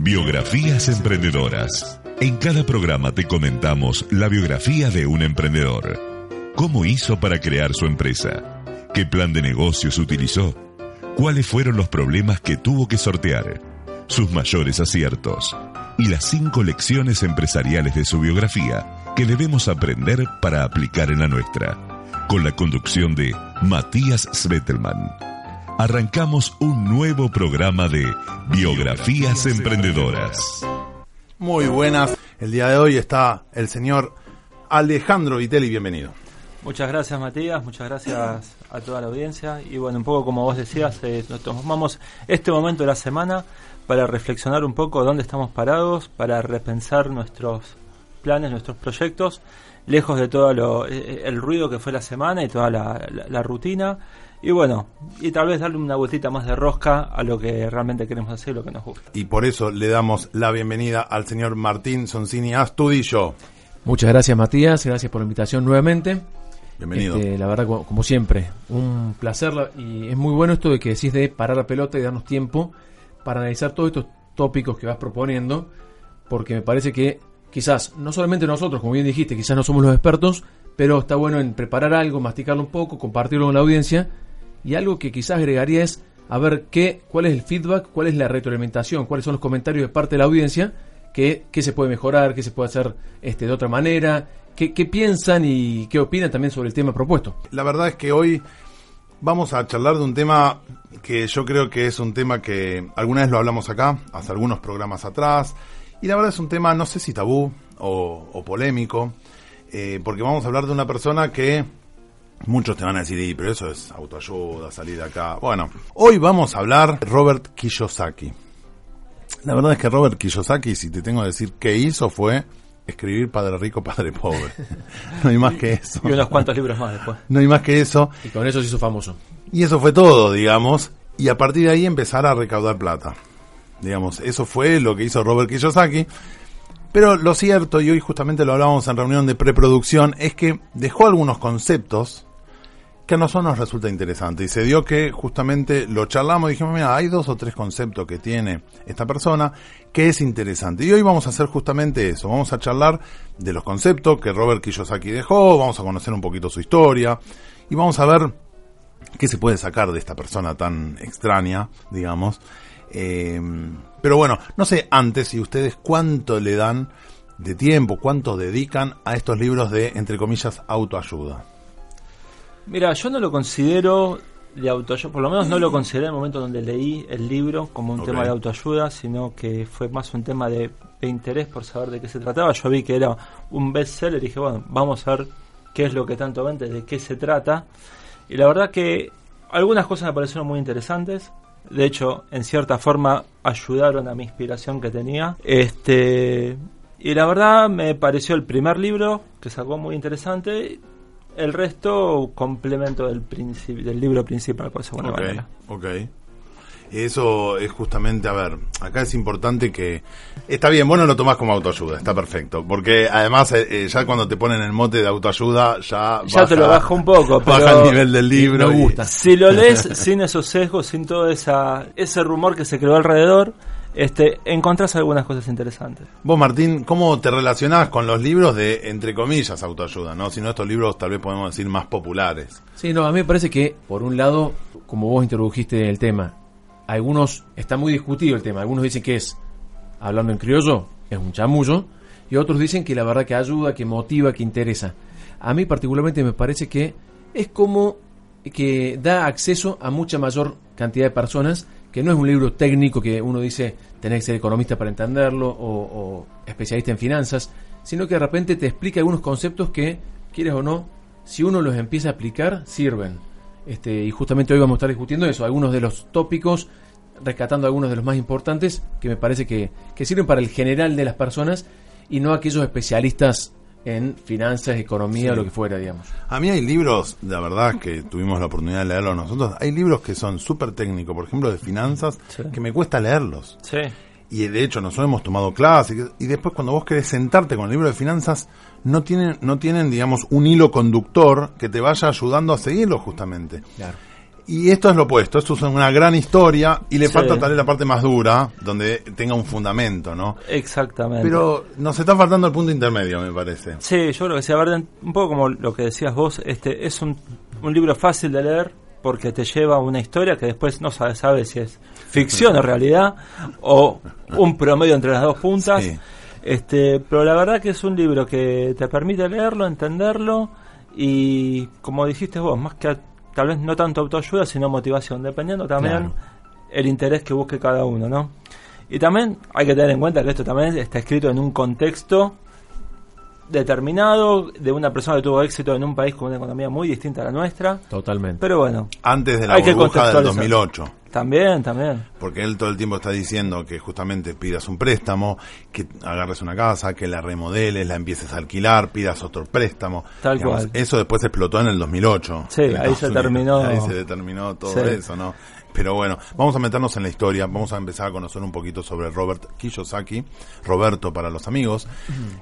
Biografías emprendedoras. En cada programa te comentamos la biografía de un emprendedor. ¿Cómo hizo para crear su empresa? ¿Qué plan de negocios utilizó? ¿Cuáles fueron los problemas que tuvo que sortear? Sus mayores aciertos. Y las cinco lecciones empresariales de su biografía que debemos aprender para aplicar en la nuestra. Con la conducción de Matías Svetelman arrancamos un nuevo programa de Biografías Emprendedoras. Muy buenas. El día de hoy está el señor Alejandro Vitelli. Bienvenido. Muchas gracias Matías, muchas gracias a toda la audiencia. Y bueno, un poco como vos decías, eh, nos tomamos este momento de la semana para reflexionar un poco dónde estamos parados, para repensar nuestros planes, nuestros proyectos, lejos de todo lo, eh, el ruido que fue la semana y toda la rutina y bueno, y tal vez darle una vueltita más de rosca a lo que realmente queremos hacer, lo que nos gusta. Y por eso le damos la bienvenida al señor Martín Soncini Astudillo. Muchas gracias Matías, gracias por la invitación nuevamente. Bienvenido. Este, la verdad, como, siempre, un placer y es muy bueno esto de que decís de parar la pelota y darnos tiempo para analizar todos estos tópicos que vas proponiendo, porque me parece que quizás, no solamente nosotros, como bien dijiste, quizás no somos los expertos, pero está bueno en preparar algo, masticarlo un poco, compartirlo con la audiencia y algo que quizás agregaría es a ver qué, cuál es el feedback, cuál es la retroalimentación, cuáles son los comentarios de parte de la audiencia, qué, qué se puede mejorar, qué se puede hacer este, de otra manera, qué, qué piensan y qué opinan también sobre el tema propuesto. La verdad es que hoy vamos a charlar de un tema que yo creo que es un tema que alguna vez lo hablamos acá, hace algunos programas atrás, y la verdad es un tema, no sé si tabú o, polémico, eh, porque vamos a hablar de una persona que Muchos te van a decir, pero eso es autoayuda, salir de acá. Bueno, hoy vamos a hablar de Robert Kiyosaki. La verdad es que Robert Kiyosaki, si te tengo que decir qué hizo, fue escribir Padre Rico, Padre Pobre. no hay más que eso. Y unos cuantos libros más después. No hay más que eso. Y con eso se hizo famoso. Y eso fue todo, digamos. Y a partir de ahí empezar a recaudar plata. Digamos, eso fue lo que hizo Robert Kiyosaki. Pero lo cierto, y hoy justamente lo hablábamos en reunión de preproducción, es que dejó algunos conceptos que a nosotros nos resulta interesante. Y se dio que justamente lo charlamos y dijimos, mira, hay dos o tres conceptos que tiene esta persona que es interesante. Y hoy vamos a hacer justamente eso. Vamos a charlar de los conceptos que Robert Kiyosaki dejó, vamos a conocer un poquito su historia y vamos a ver qué se puede sacar de esta persona tan extraña, digamos. Eh, pero bueno, no sé antes si ustedes cuánto le dan de tiempo, cuánto dedican a estos libros de, entre comillas, autoayuda. Mira, yo no lo considero de autoayuda, por lo menos no lo consideré en el momento donde leí el libro como un tema de autoayuda, sino que fue más un tema de, interés por saber de qué se trataba. Yo vi que era un bestseller y dije, bueno, vamos a ver qué es lo que tanto vende, de qué se trata. Y la verdad que algunas cosas me parecieron muy interesantes. De hecho, en cierta forma ayudaron a mi inspiración que tenía. Este, y la verdad me pareció el primer libro que sacó muy interesante el resto, complemento del, del libro principal, por segunda okay, Ok. Eso es justamente, a ver, acá es importante que... Está bien, bueno, lo tomás como autoayuda, está perfecto. Porque además, eh, eh, ya cuando te ponen el mote de autoayuda, ya... Ya te lo baja un poco, Baja el nivel del libro. Me gusta. Si lo lees sin esos sesgos, sin todo esa, ese rumor que se creó alrededor, este, encontrás algunas cosas interesantes. Vos, Martín, ¿cómo te relacionás con los libros de, entre comillas, autoayuda? ¿no? Si no, estos libros tal vez podemos decir más populares. Sí, no, a mí me parece que, por un lado, como vos introdujiste el tema, algunos, está muy discutido el tema, algunos dicen que es, hablando en criollo, es un chamullo, y otros dicen que la verdad que ayuda, que motiva, que interesa. A mí particularmente me parece que es como que da acceso a mucha mayor cantidad de personas que no es un libro técnico que uno dice tenés que ser economista para entenderlo o, especialista en finanzas, sino que de repente te explica algunos conceptos que, quieres o no, si uno los empieza a aplicar, sirven. Este, y justamente hoy vamos a estar discutiendo eso, algunos de los tópicos, rescatando algunos de los más importantes, que me parece que, que sirven para el general de las personas y no aquellos especialistas en finanzas, economía o lo que fuera, digamos. A mí hay libros, la verdad que tuvimos la oportunidad de leerlos nosotros, hay libros que son súper técnicos, por ejemplo, de finanzas, que me cuesta leerlos. Sí. Y de hecho nosotros hemos tomado clases y después cuando vos querés sentarte con el libro de finanzas, no tienen, no tienen digamos, un hilo conductor que te vaya ayudando a seguirlo justamente. Claro. Y esto es lo opuesto, esto es una gran historia y le Sí. falta tal vez la parte más dura, donde tenga un fundamento, ¿no? Exactamente. Pero nos está faltando el punto intermedio, me parece. Sí, yo creo que sí, a ver, un poco como lo que decías vos, este es un, un libro fácil de leer porque te lleva a una historia que después no sabes sabe si es ficción o realidad o un promedio entre las dos puntas. Sí. Este, pero la verdad que es un libro que te permite leerlo, entenderlo y como dijiste vos, más que a- tal vez no tanto autoayuda, sino motivación, dependiendo también Claro. el interés que busque cada uno, ¿no? Y también hay que tener en cuenta que esto también está escrito en un contexto determinado de una persona que tuvo éxito en un país con una economía muy distinta a la nuestra. Totalmente. Pero bueno, Antes de la burbuja del contextualizar. 2008. también, también. Porque él todo el tiempo está diciendo que justamente pidas un préstamo, que agarres una casa, que la remodeles, la empieces a alquilar, pidas otro préstamo. Tal cual. Eso después explotó en el 2008. Sí, ahí se Unidos. terminó. Ahí se determinó todo Sí. eso, ¿no? Pero bueno, vamos a meternos en la historia, vamos a empezar a conocer un poquito sobre Robert Kiyosaki, Roberto para los amigos.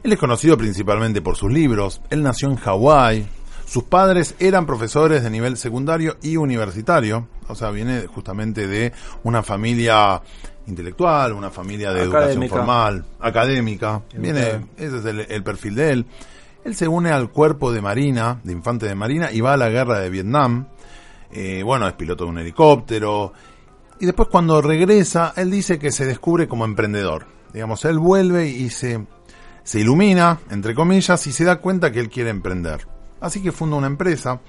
Él es conocido principalmente por sus libros, él nació en Hawái, sus padres eran profesores de nivel secundario y universitario, o sea, viene justamente de una familia intelectual, una familia de educación formal, académica, viene, ese es el, el perfil de él. Él se une al cuerpo de Marina, de infante de Marina, y va a la guerra de Vietnam. Eh, bueno, es piloto de un helicóptero. Y después cuando regresa, él dice que se descubre como emprendedor. Digamos, él vuelve y se, se ilumina, entre comillas, y se da cuenta que él quiere emprender. Así que funda una empresa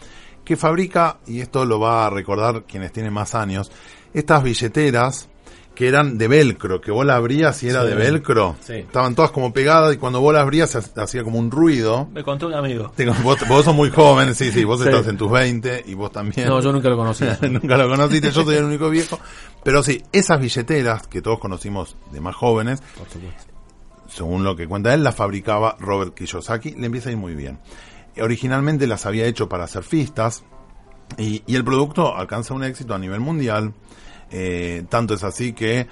que fabrica, y esto lo va a recordar quienes tienen más años, estas billeteras que eran de velcro, que vos la abrías y era Sí. de velcro. Sí. Estaban todas como pegadas y cuando vos las abrías hacía como un ruido. Me contó un amigo. Tengo- vos, vos sos muy joven, sí, sí, vos Sí. estás en tus 20 y vos también. No, yo nunca lo conocí. Nunca lo conociste, yo soy el único viejo. Pero sí, esas billeteras que todos conocimos de más jóvenes, Por supuesto. según lo que cuenta él, las fabricaba Robert Kiyosaki, le empieza a ir muy bien. Originalmente las había hecho para surfistas y, y el producto alcanza un éxito a nivel mundial. Eh, tanto es así que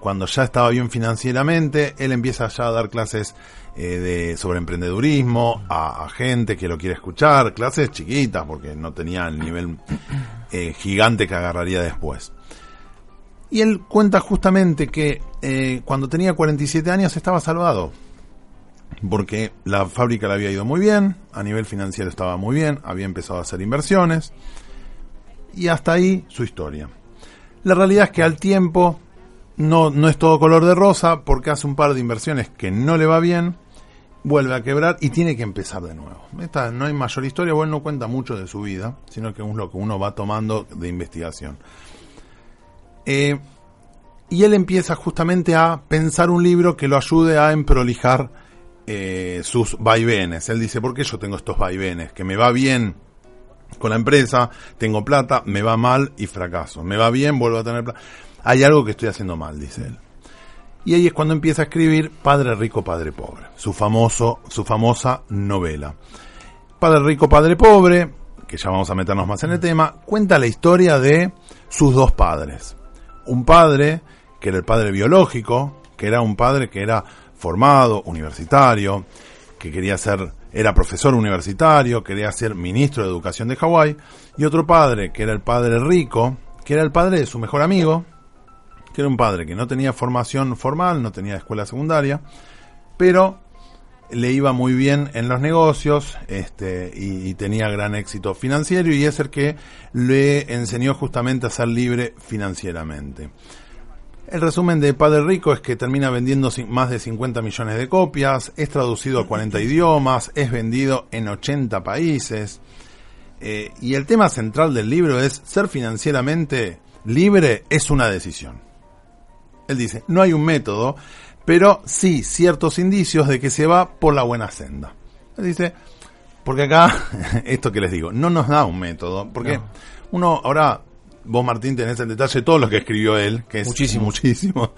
cuando ya estaba bien financieramente, él empieza ya a dar clases eh, de, sobre emprendedurismo a, gente que lo quiere escuchar, clases chiquitas porque no tenía el nivel eh, gigante que agarraría después. Y él cuenta justamente que cuando tenía 47 años estaba salvado. Porque la fábrica le había ido muy bien, a nivel financiero estaba muy bien, había empezado a hacer inversiones. Y hasta ahí su historia. La realidad es que al tiempo no, no es todo color de rosa porque hace un par de inversiones que no le va bien, vuelve a quebrar y tiene que empezar de nuevo. Esta no hay mayor historia, bueno, no cuenta mucho de su vida, sino que es lo que uno va tomando de investigación. Eh, y él empieza justamente a pensar un libro que lo ayude a emprolijar eh, sus vaivenes. Él dice, ¿por qué yo tengo estos vaivenes? Que me va bien con la empresa, tengo plata, me va mal y fracaso. Me va bien, vuelvo a tener plata. Hay algo que estoy haciendo mal, dice él. Y ahí es cuando empieza a escribir Padre Rico, Padre Pobre, su famoso, su famosa novela. Padre Rico, Padre Pobre, que ya vamos a meternos más en el tema, cuenta la historia de sus dos padres. Un padre, que era el padre biológico, que era un padre que era formado, universitario, que quería ser, era profesor universitario, quería ser ministro de educación de Hawái, y otro padre, que era el padre rico, que era el padre de su mejor amigo, que era un padre que no tenía formación formal, no tenía escuela secundaria, pero le iba muy bien en los negocios este, y, y tenía gran éxito financiero y es el que le enseñó justamente a ser libre financieramente. El resumen de Padre Rico es que termina vendiendo más de 50 millones de copias, es traducido a 40 idiomas, es vendido en 80 países. eh, y el tema central del libro es ser financieramente libre es una decisión. Él dice, no hay un método, pero sí ciertos indicios de que se va por la buena senda. Él dice, porque acá, esto que les digo, no nos da un método, porque No. uno, ahora, vos Martín tenés el detalle de todo lo que escribió él, que es Muchísimo. muchísimo,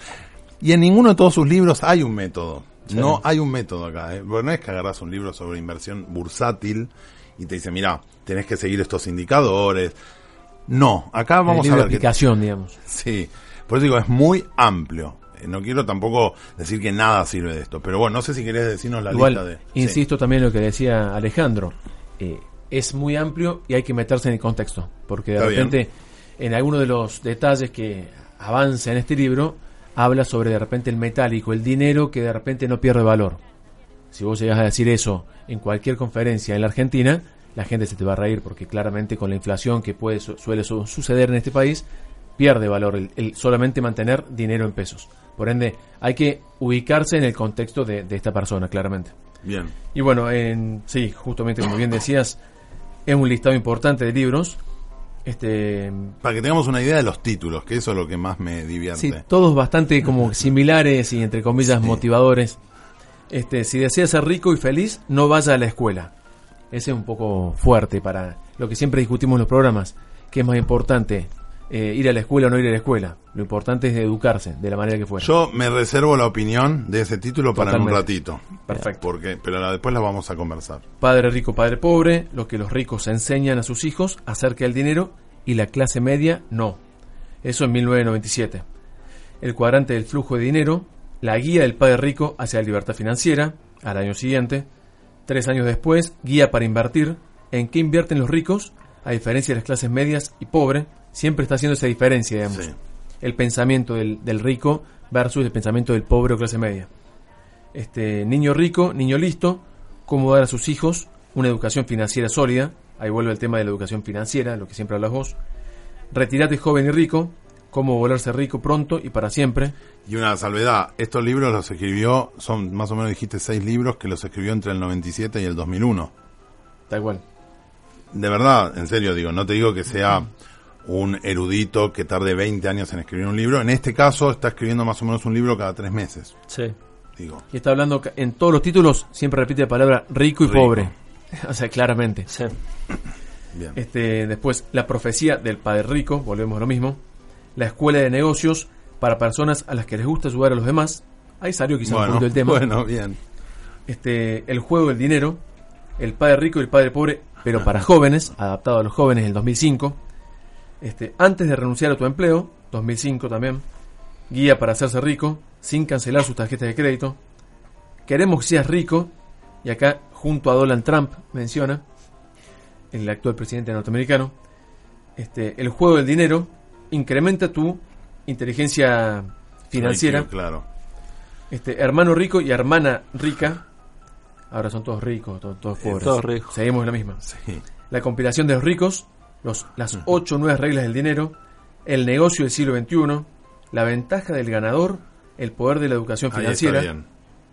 y en ninguno de todos sus libros hay un método. Sí. No hay un método acá. ¿eh? Porque no es que agarras un libro sobre inversión bursátil y te dice, mira, tenés que seguir estos indicadores. No, acá vamos el a ver de que aplicación, digamos. Sí, por eso digo, es muy amplio. Eh, No quiero tampoco decir que nada sirve de esto, pero bueno, no sé si querés decirnos la Igual, lista de... insisto también en lo que decía Alejandro. eh, es muy amplio y hay que meterse en el contexto. Porque de Está bien. En alguno de los detalles que avanza en este libro, habla sobre de repente el metálico, el dinero que de repente no pierde valor. Si vos llegas a decir eso en cualquier conferencia en la Argentina, la gente se te va a reír porque claramente con la inflación que puede suele suceder en este país, pierde valor el, solamente mantener dinero en pesos. Por ende, hay que ubicarse en el contexto de, esta persona, claramente. Bien. Y bueno, en, sí, justamente como bien decías, es un listado importante de libros. Este, Para que tengamos una idea de los títulos, que eso es lo que más me divierte. Sí, todos bastante como similares y entre comillas motivadores. Este, si deseas ser rico y feliz, no vaya a la escuela. Ese es un poco fuerte para lo que siempre discutimos en los programas. ¿Qué es más importante? Eh, ir a la escuela o no ir a la escuela. Lo importante es educarse de la manera que fuera. Yo me reservo la opinión de ese título para un ratito. Perfecto. Porque, pero después la vamos a conversar. Padre rico, padre pobre, lo que los ricos enseñan a sus hijos acerca del dinero y la clase media no. Eso en 1997. El cuadrante del flujo de dinero, la guía del padre rico hacia la libertad financiera, al año siguiente, Tres años después, Guía para invertir. ¿En qué invierten los ricos? A diferencia de las clases medias y pobres, siempre está haciendo esa diferencia, digamos. El pensamiento del, rico versus el pensamiento del pobre o clase media. Este, niño rico, niño listo, cómo dar a sus hijos una educación financiera sólida. Ahí vuelve el tema de la educación financiera, lo que siempre hablas vos. Retirate joven y rico, cómo volverse rico pronto y para siempre. Y una salvedad, estos libros los escribió, son más o menos dijiste seis libros que los escribió entre el 97 y el 2001. Da igual. De verdad, en serio digo, no te digo que sea un erudito que tarde 20 años en escribir un libro. En este caso está escribiendo más o menos un libro cada tres meses. Sí. Digo. Y está hablando, en todos los títulos siempre repite la palabra rico y pobre. o sea, claramente. Sí. Bien. Este, después, la profecía del padre rico, volvemos a lo mismo la escuela de negocios para personas a las que les gusta ayudar a los demás. Ahí salió quizás un poquito el tema. Bueno, bien. Este, el juego del dinero, el padre rico y el padre pobre, pero para jóvenes, adaptado a los jóvenes del 2005. Este, antes de renunciar a tu empleo, 2005 también. Guía para hacerse rico, sin cancelar sus tarjetas de crédito. Queremos que seas rico, y acá junto a Donald Trump menciona, el actual presidente norteamericano, este, el juego del dinero, incrementa tu inteligencia financiera. claro. Este, hermano rico y hermana rica. Ahora son todos ricos, todos, pobres. Todos ricos. Seguimos la misma. La compilación de los ricos, los, las ocho nuevas reglas del dinero, el negocio del siglo XXI, la ventaja del ganador, el poder de la educación financiera.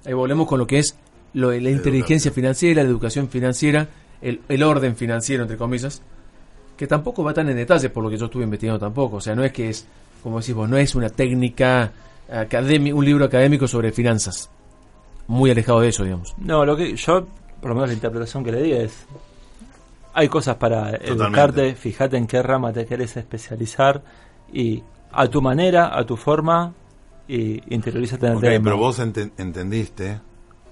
Ahí, volvemos con lo que es lo, la inteligencia financiera, la educación financiera, el, el orden financiero, entre comillas que tampoco va tan en detalle por lo que yo estuve investigando tampoco. O sea, no es que es, como decís vos, no es una técnica académica, un libro académico sobre finanzas. Muy alejado de eso, digamos. No, lo que yo, por lo menos la interpretación que le di es, hay cosas para educarte, fíjate en qué rama te querés especializar y a tu manera, a tu forma, y interiorízate en el tema. pero vos entendiste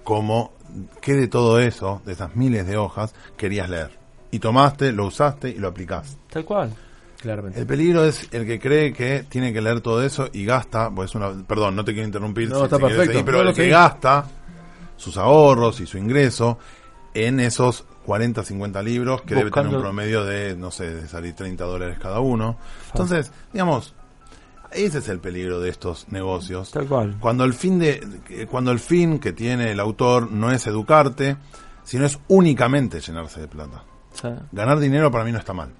cómo, qué de todo eso, de esas miles de hojas, querías leer y tomaste, lo usaste y lo aplicás. Tal cual. Claramente. El peligro es el que cree que tiene que leer todo eso y gasta, pues una, perdón, no te quiero interrumpir, no, está perfecto. pero el que gasta sus ahorros y su ingreso en esos 40, 50 libros que debe tener un promedio de, no sé, de salir 30 dólares cada uno. Entonces, digamos, ese es el peligro de estos negocios. Tal cual. Cuando el fin de, cuando el fin que tiene el autor no es educarte, sino es únicamente llenarse de plata. Ganar dinero para mí no está mal.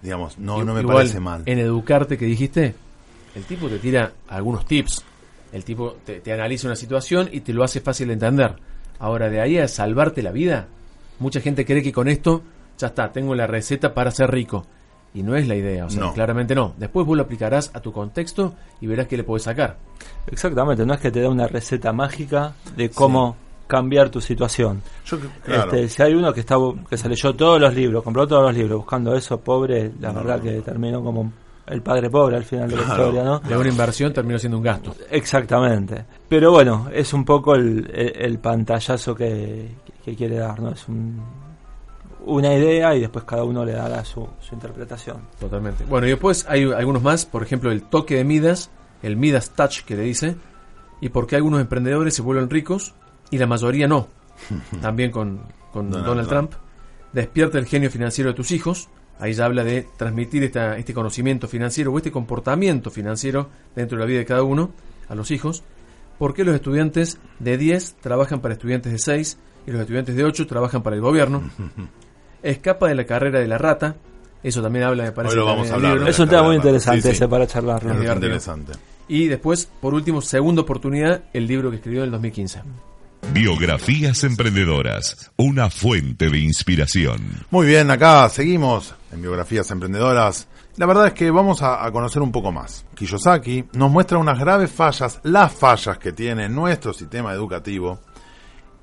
Digamos, no, no me parece mal. En educarte que dijiste, el tipo te tira algunos tips. El tipo te, analiza una situación y te lo hace fácil de entender. Ahora, de ahí a salvarte la vida, mucha gente cree que con esto ya está, tengo la receta para ser rico. Y no es la idea, o sea, claramente no. Después vos lo aplicarás a tu contexto y verás qué le puedes sacar. Exactamente, no es que te dé una receta mágica de cómo cambiar tu situación. este, si hay uno que está que se leyó todos los libros, compró todos los libros buscando eso, pobre, la verdad que terminó como el padre pobre al final de la historia, ¿no? De una inversión terminó siendo un gasto. Exactamente. Pero bueno, es un poco el, el, pantallazo que, que, quiere dar, ¿no? Es un, una idea y después cada uno le dará su, su interpretación. Totalmente. Bueno, y después hay algunos más, por ejemplo, el toque de Midas, el Midas Touch que le dice, y por qué algunos emprendedores se vuelven ricos y la mayoría no. También con, Donald, Trump. Despierta el genio financiero de tus hijos. Ahí ya habla de transmitir esta, este conocimiento financiero o este comportamiento financiero dentro de la vida de cada uno a los hijos. ¿Por qué los estudiantes de 10 trabajan para estudiantes de 6 y los estudiantes de 8 trabajan para el gobierno? Escapa de la carrera de la rata. Eso también habla, me parece. Hoy lo vamos a hablar libro. de Es un tema muy interesante sí, sí. ese para charlarlo. Es divertido. interesante. Y después, por último, segunda oportunidad, el libro que escribió en el 2015. Biografías emprendedoras, una fuente de inspiración. Muy bien, acá seguimos en Biografías Emprendedoras. La verdad es que vamos a, a conocer un poco más. Kiyosaki nos muestra unas graves fallas, las fallas que tiene nuestro sistema educativo,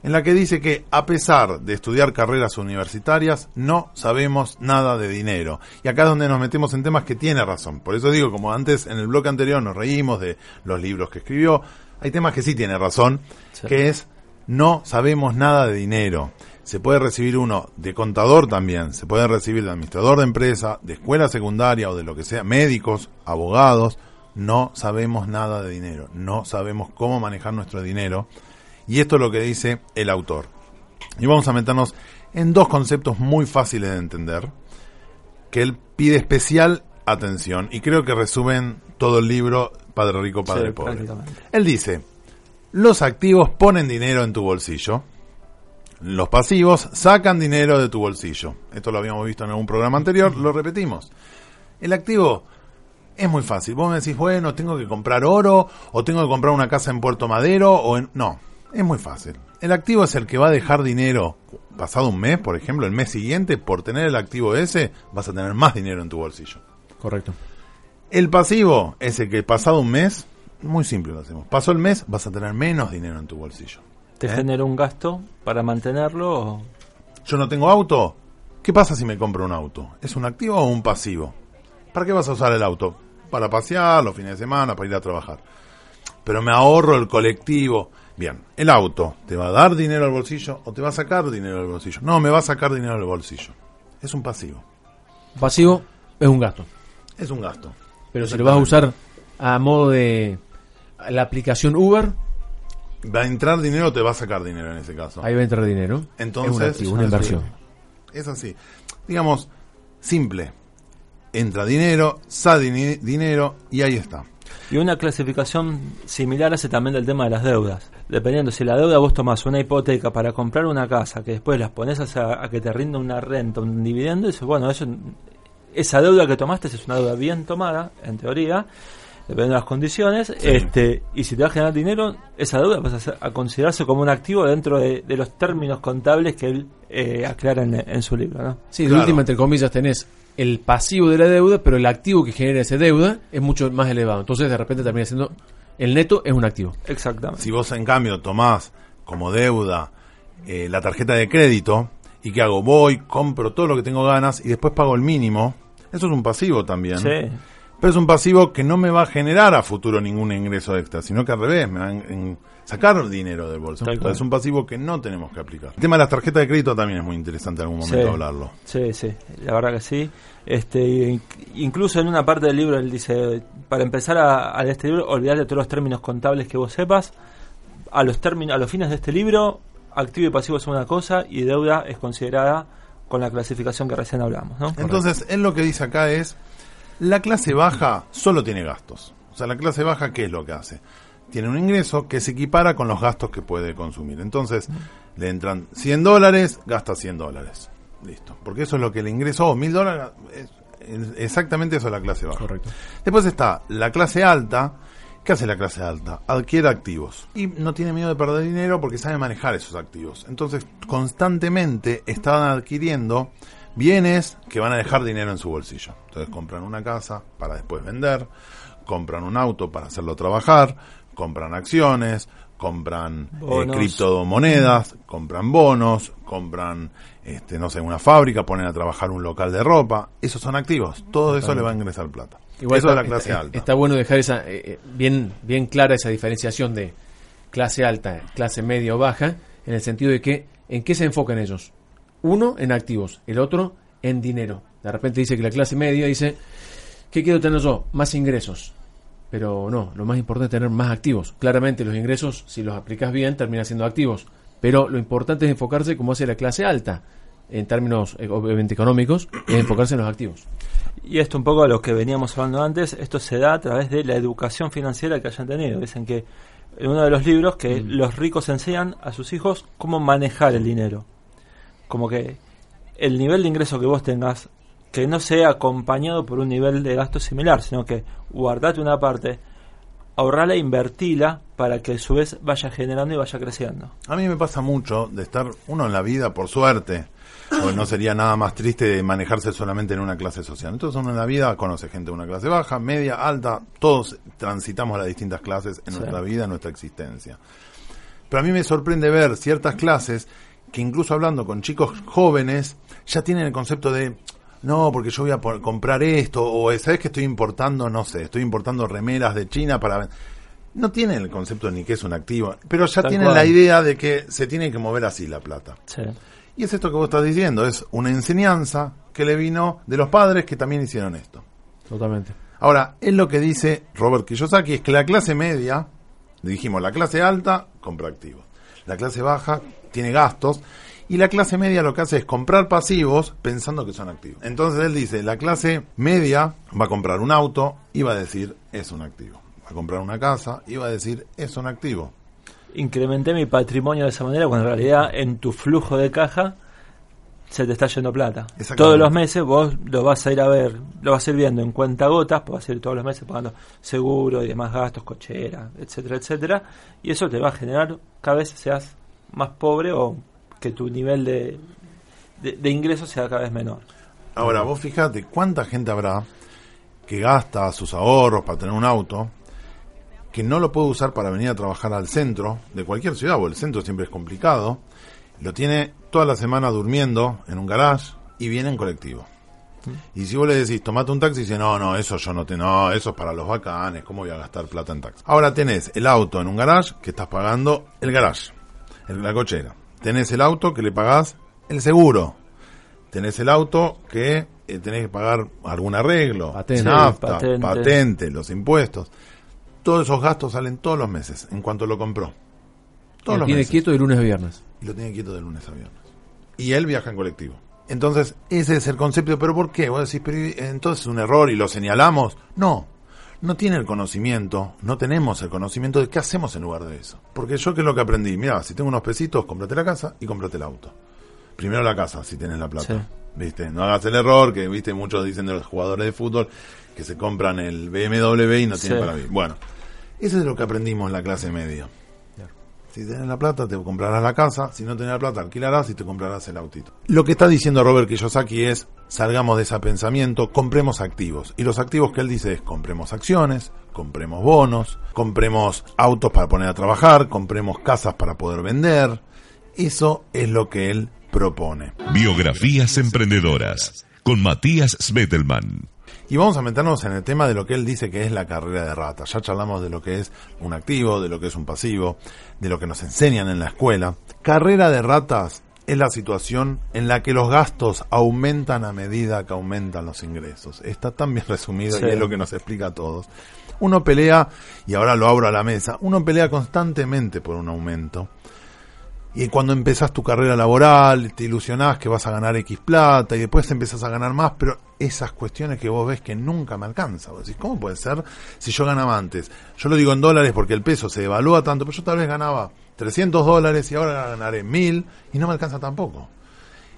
en la que dice que a pesar de estudiar carreras universitarias, no sabemos nada de dinero. Y acá es donde nos metemos en temas que tiene razón. Por eso digo, como antes en el bloque anterior nos reímos de los libros que escribió, hay temas que sí tiene razón, Sí. que es no sabemos nada de dinero. Se puede recibir uno de contador también, se puede recibir de administrador de empresa, de escuela secundaria o de lo que sea, médicos, abogados. No sabemos nada de dinero, no sabemos cómo manejar nuestro dinero. Y esto es lo que dice el autor. Y vamos a meternos en dos conceptos muy fáciles de entender, que él pide especial atención y creo que resumen todo el libro Padre Rico, Padre Sí, Pobre. Él dice, los activos ponen dinero en tu bolsillo, los pasivos sacan dinero de tu bolsillo. Esto lo habíamos visto en algún programa anterior, lo repetimos. El activo es muy fácil. Vos me decís, bueno, tengo que comprar oro o tengo que comprar una casa en Puerto Madero o en... No, es muy fácil. El activo es el que va a dejar dinero pasado un mes, por ejemplo, el mes siguiente, por tener el activo ese, vas a tener más dinero en tu bolsillo. Correcto. El pasivo es el que pasado un mes, muy simple lo hacemos. Pasó el mes, vas a tener menos dinero en tu bolsillo. ¿Te ¿Eh? genera un gasto para mantenerlo? o- Yo no tengo auto. ¿Qué pasa si me compro un auto? ¿Es un activo o un pasivo? ¿Para qué vas a usar el auto? Para pasear los fines de semana, para ir a trabajar. Pero me ahorro el colectivo. Bien, el auto, ¿te va a dar dinero al bolsillo o te va a sacar dinero al bolsillo? No, me va a sacar dinero al bolsillo. Es un pasivo. Pasivo es un gasto. Es un gasto. Pero si lo vas a usar a modo de la aplicación Uber, Va a entrar dinero o te va a sacar dinero en ese caso. ahí va a entrar dinero. Entonces, es un activo, es una un inversión. Es así. Digamos, simple. Entra dinero, sale dinero y ahí está. Y una clasificación similar hace también del tema de las deudas. Dependiendo, si la deuda vos tomás una hipoteca para comprar una casa, que después las pones a, a que te rinda una renta, un dividendo, dices, bueno, eso, esa deuda que tomaste es una deuda bien tomada, en teoría, dependiendo de las condiciones, este y si te va a generar dinero, esa deuda pasa a, ser- a considerarse como un activo dentro de, de los términos contables que él eh, aclara en, en su libro. ¿no? Sí, de Claro. última, entre comillas, tenés el pasivo de la deuda, pero el activo que genera esa deuda es mucho más elevado. Entonces, de repente termina siendo. El neto es un activo. Exactamente. Si vos en cambio tomás como deuda eh, la tarjeta de crédito y que hago, voy, compro todo lo que tengo ganas y después pago el mínimo, eso es un pasivo también. Sí. Pero es un pasivo que no me va a generar a futuro ningún ingreso extra, sino que al revés, me va a en- en- sacar dinero del bolso. Tal. Es un pasivo que no tenemos que aplicar. El tema de las tarjetas de crédito también es muy interesante en algún momento Sí. hablarlo. Sí, sí, la verdad que sí. Este, incluso en una parte del libro él dice, para empezar a, a este libro, olvidate de todos los términos contables que vos sepas. A los términos, a los fines de este libro, activo y pasivo es una cosa y deuda es considerada con la clasificación que recién hablamos, ¿no? Entonces, él lo que dice acá es, la clase baja solo tiene gastos. O sea, la clase baja, ¿qué es lo que hace? Tiene un ingreso que se equipara con los gastos que puede consumir. Entonces, le entran 100 dólares, gasta 100 dólares. Listo. Porque eso es lo que le ingresó, oh, 1000 dólares, es- es exactamente eso es la clase baja. Correcto. Después está la clase alta. ¿Qué hace la clase alta? Adquiere activos. Y no tiene miedo de perder dinero porque sabe manejar esos activos. Entonces, constantemente están adquiriendo bienes que van a dejar dinero en su bolsillo. Entonces, compran una casa para después vender, compran un auto para hacerlo trabajar, compran acciones, compran eh, criptomonedas, compran bonos, compran, este, no sé, una fábrica, ponen a trabajar un local de ropa. Esos son activos. Todo eso le va a ingresar plata. eso está, es la clase está- alta. está bueno dejar esa eh, eh, bien, bien clara esa diferenciación de clase alta, clase media o baja, en el sentido de que en qué se enfocan ellos. Uno en activos, el otro en dinero. De repente dice que la clase media dice, ¿qué quiero tener yo? Más ingresos. Pero no, lo más importante es tener más activos. Claramente los ingresos, si los aplicas bien, terminan siendo activos. Pero lo importante es enfocarse como hace la clase alta. en términos eh, obviamente económicos, es enfocarse en los activos. Y esto un poco a lo que veníamos hablando antes, esto se da a través de la educación financiera que hayan tenido. Dicen que en uno de los libros que Mm. los ricos enseñan a sus hijos cómo manejar el dinero. Como que el nivel de ingreso que vos tengas, que no sea acompañado por un nivel de gasto similar, sino que guardate una parte, ahorrala e invertila para que a su vez vaya generando y vaya creciendo. A mí me pasa mucho de estar uno en la vida, por suerte, porque no sería nada más triste de manejarse solamente en una clase social. Entonces uno en la vida conoce gente de una clase baja, media, alta, todos transitamos las distintas clases en Sí. nuestra vida, en nuestra existencia. Pero a mí me sorprende ver ciertas clases que incluso hablando con chicos jóvenes ya tienen el concepto de no, porque yo voy a por- comprar esto o sabes que estoy importando, no sé, estoy importando remeras de China para ven-". no tienen el concepto ni que es un activo, pero ya Tal tienen cual. la idea de que se tiene que mover así la plata. Sí. Y es esto que vos estás diciendo, es una enseñanza que le vino de los padres que también hicieron esto. Totalmente. Ahora, es lo que dice Robert Kiyosaki, es que la clase media, dijimos, la clase alta compra activos, la clase baja tiene gastos, y la clase media lo que hace es comprar pasivos pensando que son activos. Entonces él dice, la clase media va a comprar un auto y va a decir, es un activo. Va a comprar una casa y va a decir, es un activo. Incrementé mi patrimonio de esa manera cuando en realidad en tu flujo de caja se te está yendo plata. Todos los meses vos lo vas a ir a ver, lo vas a ir viendo en cuenta gotas, pues vas a ir todos los meses pagando seguro y demás gastos, cochera, etcétera, etcétera, y eso te va a generar cada vez seas más pobre o que tu nivel de, de, de ingresos sea cada vez menor. Ahora, vos fíjate cuánta gente habrá que gasta sus ahorros para tener un auto, que no lo puede usar para venir a trabajar al centro de cualquier ciudad, o el centro siempre es complicado, lo tiene toda la semana durmiendo en un garage y viene en colectivo. Y si vos le decís, tomate un taxi, dice, no, no, eso yo no te, no, eso es para los bacanes, ¿cómo voy a gastar plata en taxi? Ahora tenés el auto en un garage que estás pagando el garage, el- la cochera. Tenés el auto que le pagás el seguro. Tenés el auto que eh, tenés que pagar algún arreglo, Patente. nafta, Patente. patente, los impuestos. Todos esos gastos salen todos los meses, en cuanto lo compró. Todos Lo los tiene meses. quieto de lunes a viernes. Y lo tiene quieto de lunes a viernes. Y él viaja en colectivo. Entonces, ese es el concepto. ¿Pero por qué? Vos decís, pero entonces es un error y lo señalamos. No, no tiene el conocimiento, no tenemos el conocimiento de qué hacemos en lugar de eso. Porque yo, ¿qué es lo que aprendí? Mira, si tengo unos pesitos, cómprate la casa y cómprate el auto. Primero la casa, si tienes la plata. Sí. ¿Viste? No hagas el error que, viste, muchos dicen de los jugadores de fútbol que se compran el BMW y no tienen Sí. para vivir. Bueno, eso es lo que aprendimos en la clase media. Si tenés la plata, te comprarás la casa. Si no tenés la plata, alquilarás y te comprarás el autito. Lo que está diciendo Robert Kiyosaki es, salgamos de ese pensamiento, compremos activos. Y los activos que él dice es, compremos acciones, compremos bonos, compremos autos para poner a trabajar, compremos casas para poder vender. Eso es lo que él propone. Biografías emprendedoras con Matías Svettelman. Y vamos a meternos en el tema de lo que él dice que es la carrera de rata. Ya charlamos de lo que es un activo, de lo que es un pasivo, de lo que nos enseñan en la escuela. Carrera de ratas es la situación en la que los gastos aumentan a medida que aumentan los ingresos. Está tan bien resumido Sí. y es lo que nos explica a todos. Uno pelea, y ahora lo abro a la mesa, uno pelea constantemente por un aumento. Y cuando empezás tu carrera laboral, te ilusionás que vas a ganar X plata y después empezás a ganar más, pero esas cuestiones que vos ves que nunca me alcanza. Vos ¿cómo puede ser si yo ganaba antes? Yo lo digo en dólares porque el peso se devalúa tanto, pero yo tal vez ganaba 300 dólares y ahora ganaré 1000 y no me alcanza tampoco.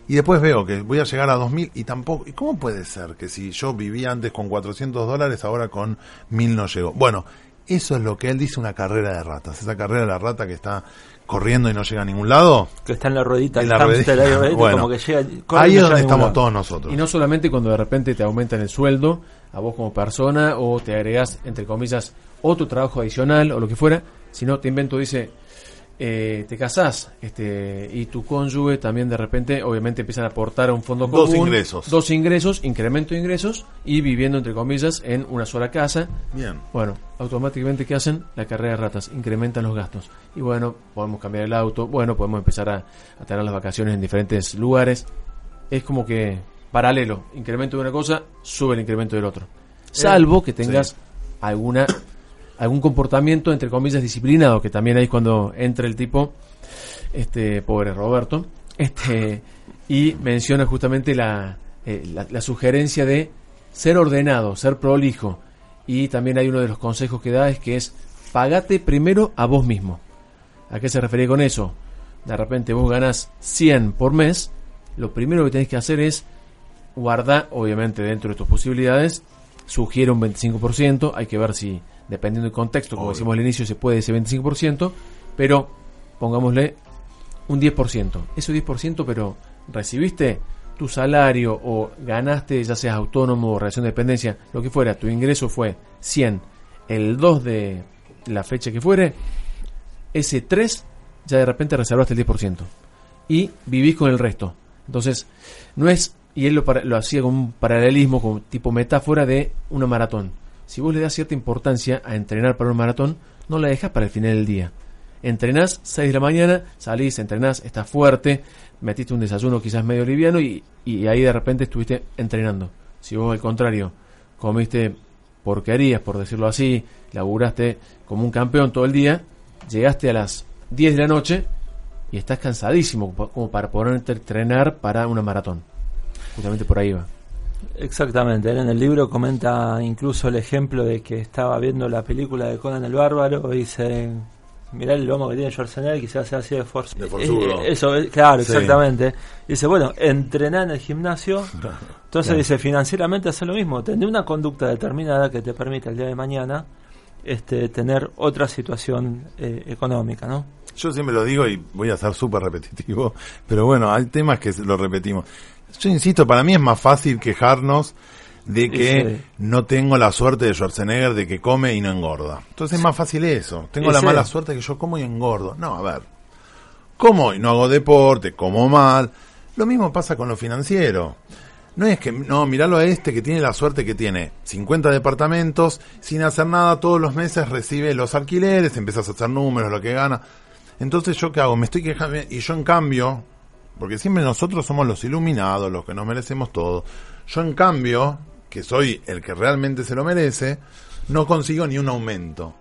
Y después veo que voy a llegar a 2000 y tampoco. ¿Y cómo puede ser que si yo vivía antes con 400 dólares, ahora con 1000 no llegó? Bueno, eso es lo que él dice una carrera de ratas. Esa carrera de la rata que está corriendo y no llega a ningún lado. Que está en la ruedita, En el la hámster ruedita. ahí, como que llega, Ahí y es no donde llega a ningún estamos lado. todos nosotros. Y no solamente cuando de repente te aumentan el sueldo a vos como persona o te agregas, entre comillas, otro trabajo adicional o lo que fuera, sino te invento, dice, eh, te casás este, y tu cónyuge también de repente, obviamente, empiezan a aportar a un fondo Dos común. ingresos. Dos ingresos, incremento de ingresos y viviendo, entre comillas, en una sola casa. Bien. Bueno, automáticamente, ¿qué hacen? La carrera de ratas, incrementan los gastos. Y bueno, podemos cambiar el auto, bueno, podemos empezar a, a tener las vacaciones en diferentes lugares. Es como que paralelo, incremento de una cosa, sube el incremento del otro. Salvo que tengas sí. alguna algún comportamiento, entre comillas, disciplinado, que también es cuando entra el tipo, este pobre Roberto, Este, y menciona justamente la, eh, la, la sugerencia de ser ordenado, ser prolijo. Y también hay uno de los consejos que da es que es pagate primero a vos mismo. ¿A qué se refiere con eso? De repente vos ganás 100 por mes, lo primero que tenés que hacer es guardar, obviamente dentro de tus posibilidades, sugiere un 25%, hay que ver si, dependiendo del contexto, como Obvio. decimos al inicio, se puede ese 25%, pero pongámosle un 10%. Ese 10%, pero recibiste tu salario o ganaste, ya seas autónomo o relación de dependencia, lo que fuera, tu ingreso fue 100, el 2 de la fecha que fuere, ese 3 ya de repente reservaste el 10% y vivís con el resto. Entonces, no es, y él lo, lo hacía como un paralelismo, como tipo metáfora de una maratón. Si vos le das cierta importancia a entrenar para una maratón, no la dejas para el final del día. Entrenás 6 de la mañana, salís, entrenás, estás fuerte, metiste un desayuno quizás medio liviano y, y ahí de repente estuviste entrenando. Si vos al contrario, comiste porquerías, por decirlo así, laburaste como un campeón todo el día, llegaste a las 10 de la noche y estás cansadísimo como para ponerte a entrenar para una maratón. Justamente por ahí va. Exactamente, él en el libro comenta incluso el ejemplo de que estaba viendo la película de Conan el Bárbaro y dice, mirá el lomo que tiene Schwarzenegger, quizás sea así de fuerza. De forzudo. eso, eh, claro, Sí. exactamente. Dice, bueno, entrená en el gimnasio, entonces Claro. dice, financieramente hace lo mismo, tener una conducta determinada que te permita el día de mañana este, tener otra situación eh, económica, ¿no? Yo siempre lo digo y voy a ser súper repetitivo, pero bueno, hay temas que lo repetimos. Yo insisto, para mí es más fácil quejarnos de que Sí. no tengo la suerte de Schwarzenegger de que come y no engorda. Entonces es más fácil eso. Tengo la sí. mala suerte que yo como y engordo. No, a ver. Como y no hago deporte, como mal. Lo mismo pasa con lo financiero. No es que, no, miralo a este que tiene la suerte que tiene 50 departamentos, sin hacer nada, todos los meses recibe los alquileres, empiezas a hacer números, lo que gana. Entonces, ¿yo qué hago? Me estoy quejando, y yo en cambio, porque siempre nosotros somos los iluminados, los que nos merecemos todo. Yo en cambio, que soy el que realmente se lo merece, no consigo ni un aumento.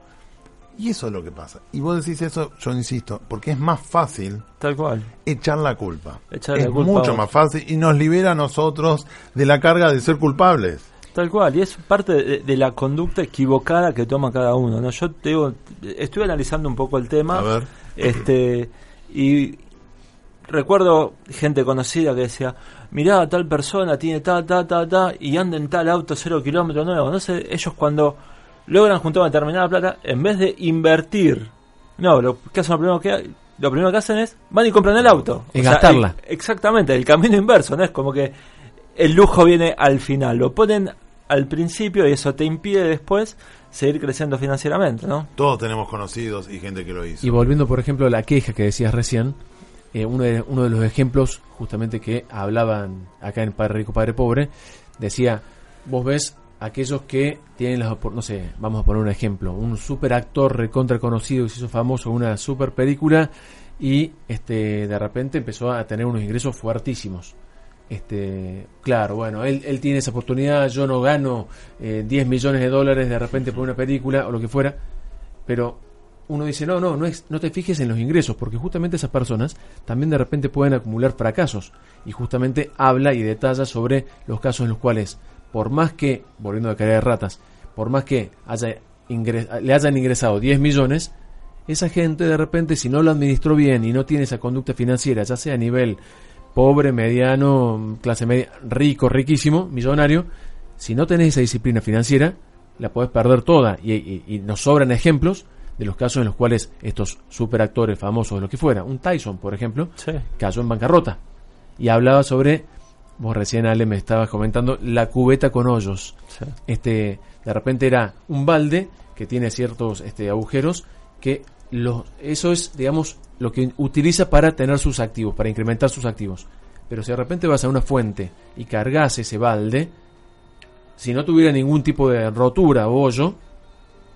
Y eso es lo que pasa. Y vos decís eso, yo insisto, porque es más fácil Tal cual. echar la culpa. Echarle es la culpa mucho más fácil y nos libera a nosotros de la carga de ser culpables. Tal cual, y es parte de, de la conducta equivocada que toma cada uno. ¿no? Yo te digo, estuve analizando un poco el tema. A ver. Este, y recuerdo gente conocida que decía, mirá, tal persona tiene ta, ta, ta, ta, y anda en tal auto cero kilómetros nuevo. No sé, ellos cuando logran juntar una determinada plata, en vez de invertir, no, lo que hacen lo primero que, lo primero que hacen es, van y compran el auto. Es gastarla. el- exactamente, el camino inverso, ¿no? Es como que el lujo viene al final, lo ponen al principio y eso te impide después seguir creciendo financieramente, ¿no? Todos tenemos conocidos y gente que lo hizo. Y volviendo, por ejemplo, a la queja que decías recién, eh, uno, de, los ejemplos justamente que hablaban acá en Padre Rico, Padre Pobre, decía, vos ves aquellos que tienen las no sé, vamos a poner un ejemplo, un super actor recontra conocido que se hizo famoso en una super película y este de repente empezó a tener unos ingresos fuertísimos. Este, claro, bueno, él, él tiene esa oportunidad, yo no gano eh, 10 millones de dólares de repente por una película o lo que fuera, pero uno dice, no, no, no, es, no te fijes en los ingresos, porque justamente esas personas también de repente pueden acumular fracasos. Y justamente habla y detalla sobre los casos en los cuales, por más que, volviendo a caer de ratas, por más que haya ingres- le hayan ingresado 10 millones, esa gente de repente, si no lo administró bien y no tiene esa conducta financiera, ya sea a nivel pobre, mediano, clase media, rico, riquísimo, millonario, si no tenés esa disciplina financiera, la podés perder toda. Y nos sobran ejemplos de los casos en los cuales estos superactores famosos, lo que fuera, un Tyson, por ejemplo, Sí. cayó en bancarrota. Y hablaba sobre, vos recién Ale me estabas comentando, la cubeta con hoyos. sí. Este, de repente era un balde que tiene ciertos este, agujeros que los, eso es, digamos, lo que utiliza para tener sus activos, para incrementar sus activos. Pero si de repente vas a una fuente y cargas ese balde, si no tuviera ningún tipo de rotura o hoyo,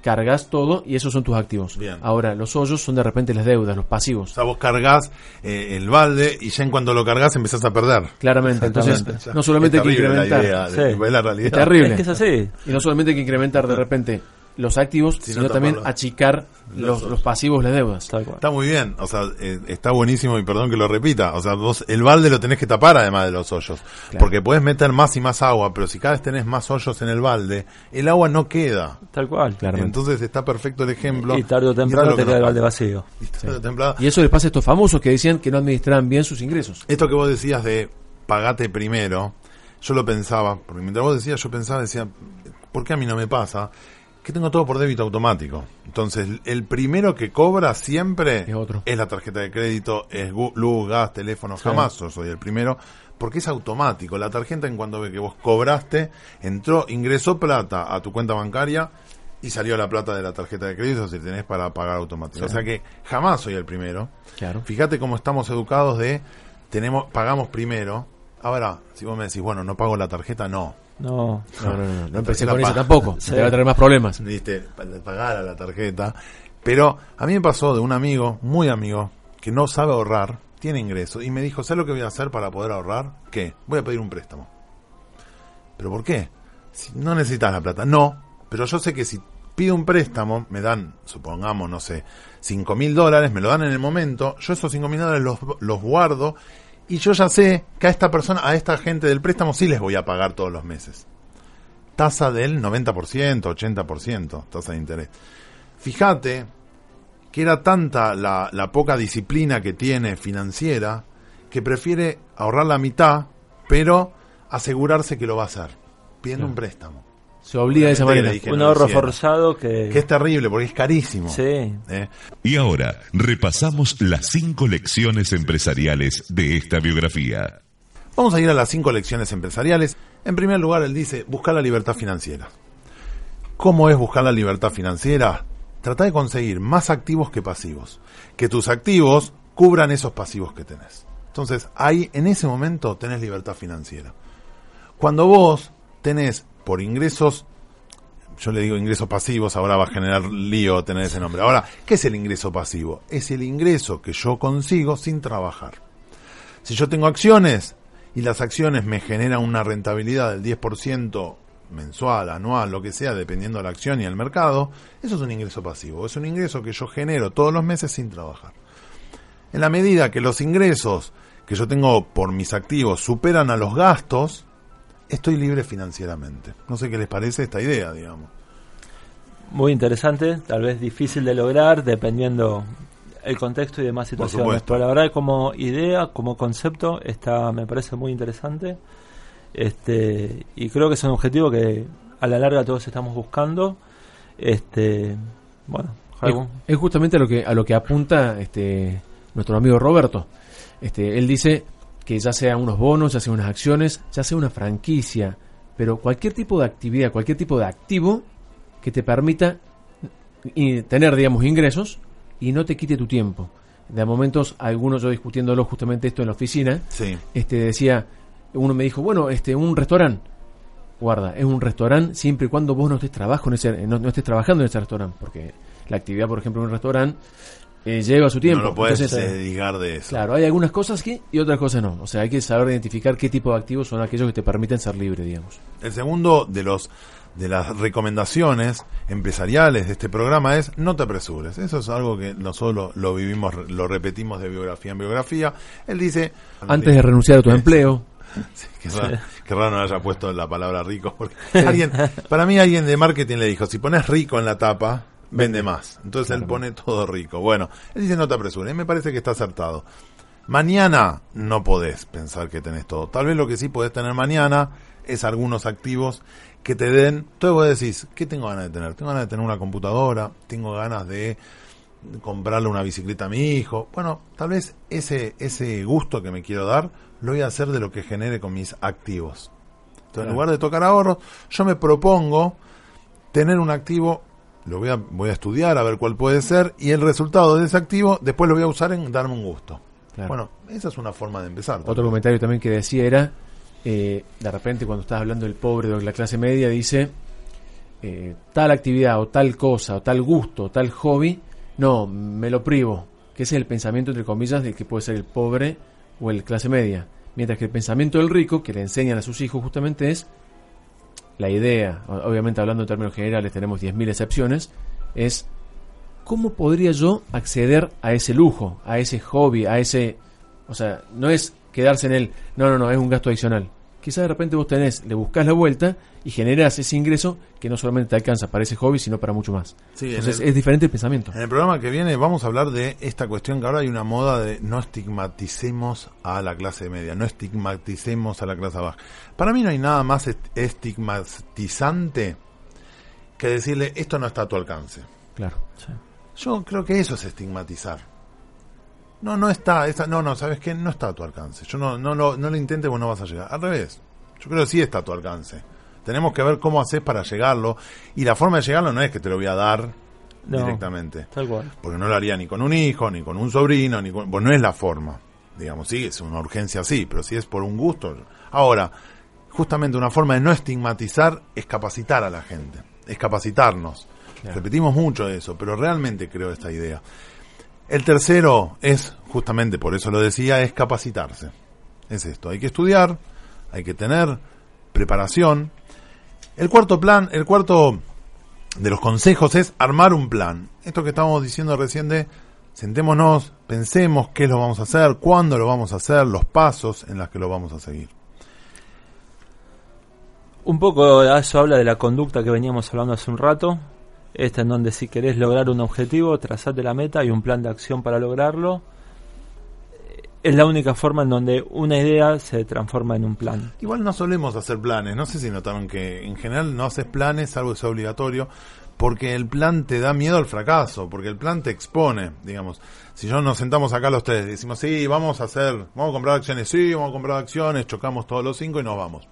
cargas todo y esos son tus activos. Bien. Ahora, los hoyos son de repente las deudas, los O pasivos. sea, vos cargas eh, el balde y ya en cuanto lo cargas empezás a perder. Claramente, entonces no solamente hay que terrible la incrementar. idea, de- Sí. es la realidad. Es terrible. Es que es así. Y no solamente hay que incrementar de repente los activos, Sino sino también achicar Los pasivos, las deudas. Tal cual. Está muy bien, o sea, eh, está buenísimo y perdón que lo repita, o sea, vos el balde lo tenés que tapar además de los hoyos, Claro. porque podés meter más y más agua, pero si cada vez tenés más hoyos en el balde, el agua no queda. Tal cual. Claramente. Entonces está perfecto el ejemplo. Y tarde o temprano te que queda el balde vacío. Y tarde o temprano- Y eso les pasa a estos famosos que decían que no administraban bien sus ingresos. Esto que vos decías de pagate primero, yo lo pensaba, porque mientras vos decías, yo pensaba, decía, ¿por qué a mí no me pasa? Que tengo todo por débito automático. Entonces, el primero que cobra siempre Es otro. la tarjeta de crédito, es luz, gas, teléfono, jamás yo soy el primero, porque es automático. La tarjeta en cuanto ve que vos cobraste, entró, ingresó plata a tu cuenta bancaria y salió la plata de la tarjeta de crédito si tenés para pagar automático. O sea que jamás soy el primero. Claro. Fíjate cómo estamos educados de tenemos pagamos primero. Ahora, si vos me decís, bueno, no pago la tarjeta, no. No. No, no, no, empecé con eso tampoco. Sí. Te va a traer más problemas. Para pagar a la tarjeta. Pero a mí me pasó de un amigo, muy amigo, que no sabe ahorrar, tiene ingresos, y me dijo, ¿sabes lo que voy a hacer para poder ahorrar? ¿Qué? Voy a pedir un préstamo. ¿Pero por qué? Si no necesitas la plata. No, pero yo sé que si pido un préstamo, me dan, supongamos, no sé, cinco mil dólares, me lo dan en el momento, yo esos cinco mil dólares los, los guardo y yo ya sé que a esta persona, a esta gente del préstamo sí les voy a pagar todos los meses. Tasa del 90%, 80%, tasa de interés. Fíjate que era tanta la, la poca disciplina que tiene financiera que prefiere ahorrar la mitad, pero asegurarse que lo va a hacer, pidiendo un préstamo. Se obliga de esa manera. Un no ahorro hiciera. forzado que. Que es terrible porque es carísimo. Sí. ¿eh? Y ahora repasamos las cinco lecciones empresariales de esta biografía. Vamos a ir a las cinco lecciones empresariales. En primer lugar, él dice, buscar la libertad financiera. ¿Cómo es buscar la libertad financiera? Trata de conseguir más activos que pasivos. Que tus activos cubran esos pasivos que tenés. Entonces, ahí, en ese momento, tenés libertad financiera. Cuando vos tenés por ingresos, yo le digo ingresos pasivos, ahora va a generar lío tener ese nombre. Ahora, ¿qué es el ingreso pasivo? Es el ingreso que yo consigo sin trabajar. Si yo tengo acciones y las acciones me generan una rentabilidad del 10% mensual, anual, lo que sea, dependiendo de la acción y el mercado, eso es un ingreso pasivo. Es un ingreso que yo genero todos los meses sin trabajar. En la medida que los ingresos que yo tengo por mis activos superan a los gastos, estoy libre financieramente. No sé qué les parece esta idea, digamos. Muy interesante, tal vez difícil de lograr dependiendo el contexto y demás situaciones. Pero la verdad como idea, como concepto, está, me parece muy interesante. Este, y creo que es un objetivo que a la larga todos estamos buscando. Este, bueno, es justamente a lo que a lo que apunta este nuestro amigo Roberto. Este, él dice que ya sea unos bonos, ya sea unas acciones, ya sea una franquicia, pero cualquier tipo de actividad, cualquier tipo de activo que te permita y tener, digamos, ingresos y no te quite tu tiempo. De momentos, algunos yo discutiéndolo justamente esto en la oficina, Sí. este decía, uno me dijo, bueno, este un restaurante. Guarda, es un restaurante siempre y cuando vos no estés trabajo en ese, no, no estés trabajando en ese restaurante, porque la actividad, por ejemplo, en un restaurante eh, lleva su tiempo. No lo puedes Entonces, eh, desligar de eso. Claro, hay algunas cosas que y otras cosas no. O sea, hay que saber identificar qué tipo de activos son aquellos que te permiten ser libre, digamos. El segundo de los de las recomendaciones empresariales de este programa es no te apresures. Eso es algo que nosotros lo, lo vivimos, lo repetimos de biografía en biografía. Él dice Antes de renunciar a tu empleo, Sí, qué, raro, qué raro no haya puesto la palabra rico. Porque alguien, para mí alguien de marketing le dijo, si pones rico en la tapa, vende más. Entonces él pone todo rico. Bueno, él dice no te apresures. Me parece que está acertado. Mañana no podés pensar que tenés todo. Tal vez lo que sí podés tener mañana es algunos activos que te den... Entonces vos decís, ¿qué tengo ganas de tener? Tengo ganas de tener una computadora, tengo ganas de comprarle una bicicleta a mi hijo. Bueno, tal vez ese, ese gusto que me quiero dar lo voy a hacer de lo que genere con mis activos. Entonces, Claro. en lugar de tocar ahorros, yo me propongo tener un activo, lo voy a, voy a estudiar a ver cuál puede ser, y el resultado de ese activo después lo voy a usar en darme un gusto. Claro. Bueno, esa es una forma de empezar. Otro comentario también que decía era, eh, de repente cuando estás hablando del pobre o de la clase media, dice, eh, tal actividad o tal cosa o tal gusto o tal hobby, no, me lo privo, que ese es el pensamiento, entre comillas, del que puede ser el pobre o el clase media. Mientras que el pensamiento del rico, que le enseñan a sus hijos justamente es, la idea, obviamente hablando en términos generales tenemos 10.000 excepciones, es cómo podría yo acceder a ese lujo, a ese hobby, a ese... O sea, no es quedarse en el, no, no, no, es un gasto adicional. Quizás de repente vos tenés, le buscas la vuelta y generas ese ingreso que no solamente te alcanza para ese hobby, sino para mucho más. Entonces es diferente el pensamiento. En el programa que viene vamos a hablar de esta cuestión que ahora hay una moda de no estigmaticemos a la clase media, no estigmaticemos a la clase baja. Para mí no hay nada más estigmatizante que decirle esto no está a tu alcance. Claro. Yo creo que eso es estigmatizar. No, no está, no, no, sabes qué, no está a tu alcance. Yo no, no, no, no lo intentes, vos no vas a llegar. Al revés, yo creo que sí está a tu alcance. Tenemos que ver cómo haces para llegarlo. Y la forma de llegarlo no es que te lo voy a dar directamente. Tal cual. Porque no lo haría ni con un hijo, ni con un sobrino, ni con, pues no es la forma. Digamos, sí, es una urgencia, sí, pero si es por un gusto. Ahora, justamente una forma de no estigmatizar es capacitar a la gente, es capacitarnos. Repetimos mucho eso, pero realmente creo esta idea. El tercero es, justamente por eso lo decía, es capacitarse. Es esto, hay que estudiar, hay que tener preparación. El cuarto plan, el cuarto de los consejos es armar un plan. Esto que estábamos diciendo recién de sentémonos, pensemos qué lo vamos a hacer, cuándo lo vamos a hacer, los pasos en los que lo vamos a seguir. Un poco eso habla de la conducta que veníamos hablando hace un rato, esta en donde si querés lograr un objetivo, trazate la meta y un plan de acción para lograrlo. Es la única forma en donde una idea se transforma en un plan. Igual no solemos hacer planes, no sé si notaron que en general no haces planes, algo que sea obligatorio, porque el plan te da miedo al fracaso, porque el plan te expone, digamos. Si yo nos sentamos acá los tres y decimos, sí, vamos a hacer, vamos a comprar acciones, sí, vamos a comprar acciones, chocamos todos los cinco y nos vamos.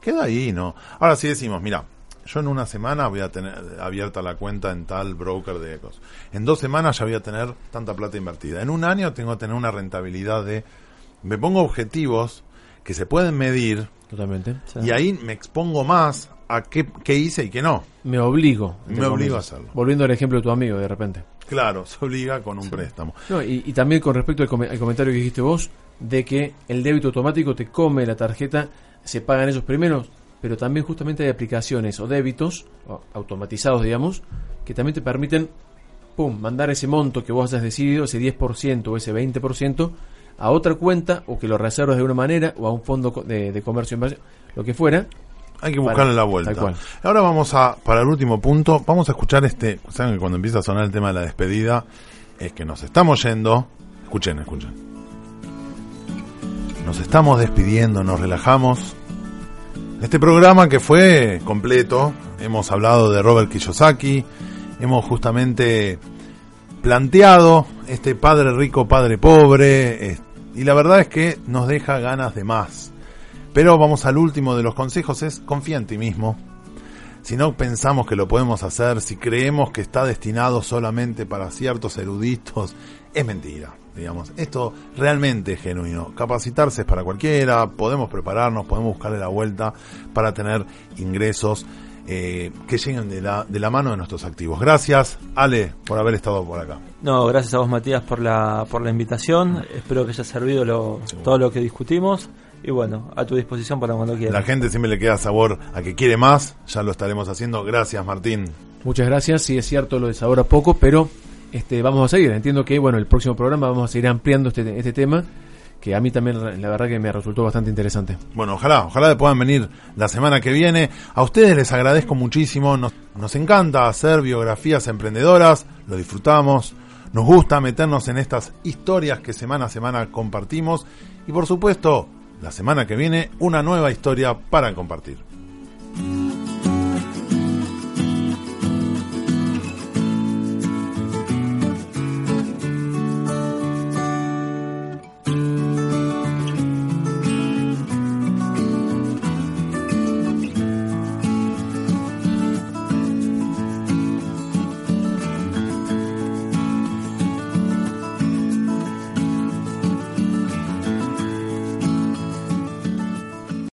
Queda ahí, ¿no? Ahora sí decimos, mira, yo en una semana voy a tener abierta la cuenta en tal broker de ecos. En dos semanas ya voy a tener tanta plata invertida. En un año tengo que tener una rentabilidad de... Me pongo objetivos que se pueden medir. Totalmente. Y ahí me expongo más a qué, hice y qué no. Me obligo. Me obligo a hacerlo. Volviendo al ejemplo de tu amigo de repente. Claro, se obliga con un préstamo. y, también con respecto al, comentario que dijiste vos, de que el débito automático te come la tarjeta, se pagan esos primeros pero también justamente hay aplicaciones o débitos automatizados, digamos, que también te permiten pum, mandar ese monto que vos hayas decidido, ese 10% o ese 20%, a otra cuenta o que lo reservas de una manera o a un fondo de, comercio inversión, lo que fuera. Hay que buscarle la vuelta. Ahora vamos a, para el último punto, vamos a escuchar este, saben que cuando empieza a sonar el tema de la despedida, es que nos estamos yendo, escuchen, escuchen. Nos estamos despidiendo, nos relajamos, este programa que fue completo, hemos hablado de Robert Kiyosaki, hemos justamente planteado este padre rico, padre pobre, y la verdad es que nos deja ganas de más. Pero vamos al último de los consejos, es confía en ti mismo. Si no pensamos que lo podemos hacer, si creemos que está destinado solamente para ciertos eruditos, es mentira digamos. Esto realmente es genuino. Capacitarse es para cualquiera, podemos prepararnos, podemos buscarle la vuelta para tener ingresos eh, que lleguen de la, de la mano de nuestros activos. Gracias, Ale, por haber estado por acá. No, gracias a vos, Matías, por la, por la invitación. Espero que haya servido lo, todo lo que discutimos. Y bueno, a tu disposición para cuando quieras. La gente siempre le queda sabor a que quiere más, ya lo estaremos haciendo. Gracias, Martín. Muchas gracias, sí es cierto lo de sabor a poco, pero este, vamos a seguir. Entiendo que, bueno, el próximo programa vamos a seguir ampliando este, este tema que a mí también la verdad que me resultó bastante interesante. Bueno, ojalá, ojalá puedan venir la semana que viene. A ustedes les agradezco muchísimo, nos, nos encanta hacer biografías emprendedoras, lo disfrutamos, nos gusta meternos en estas historias que semana a semana compartimos y por supuesto, la semana que viene una nueva historia para compartir.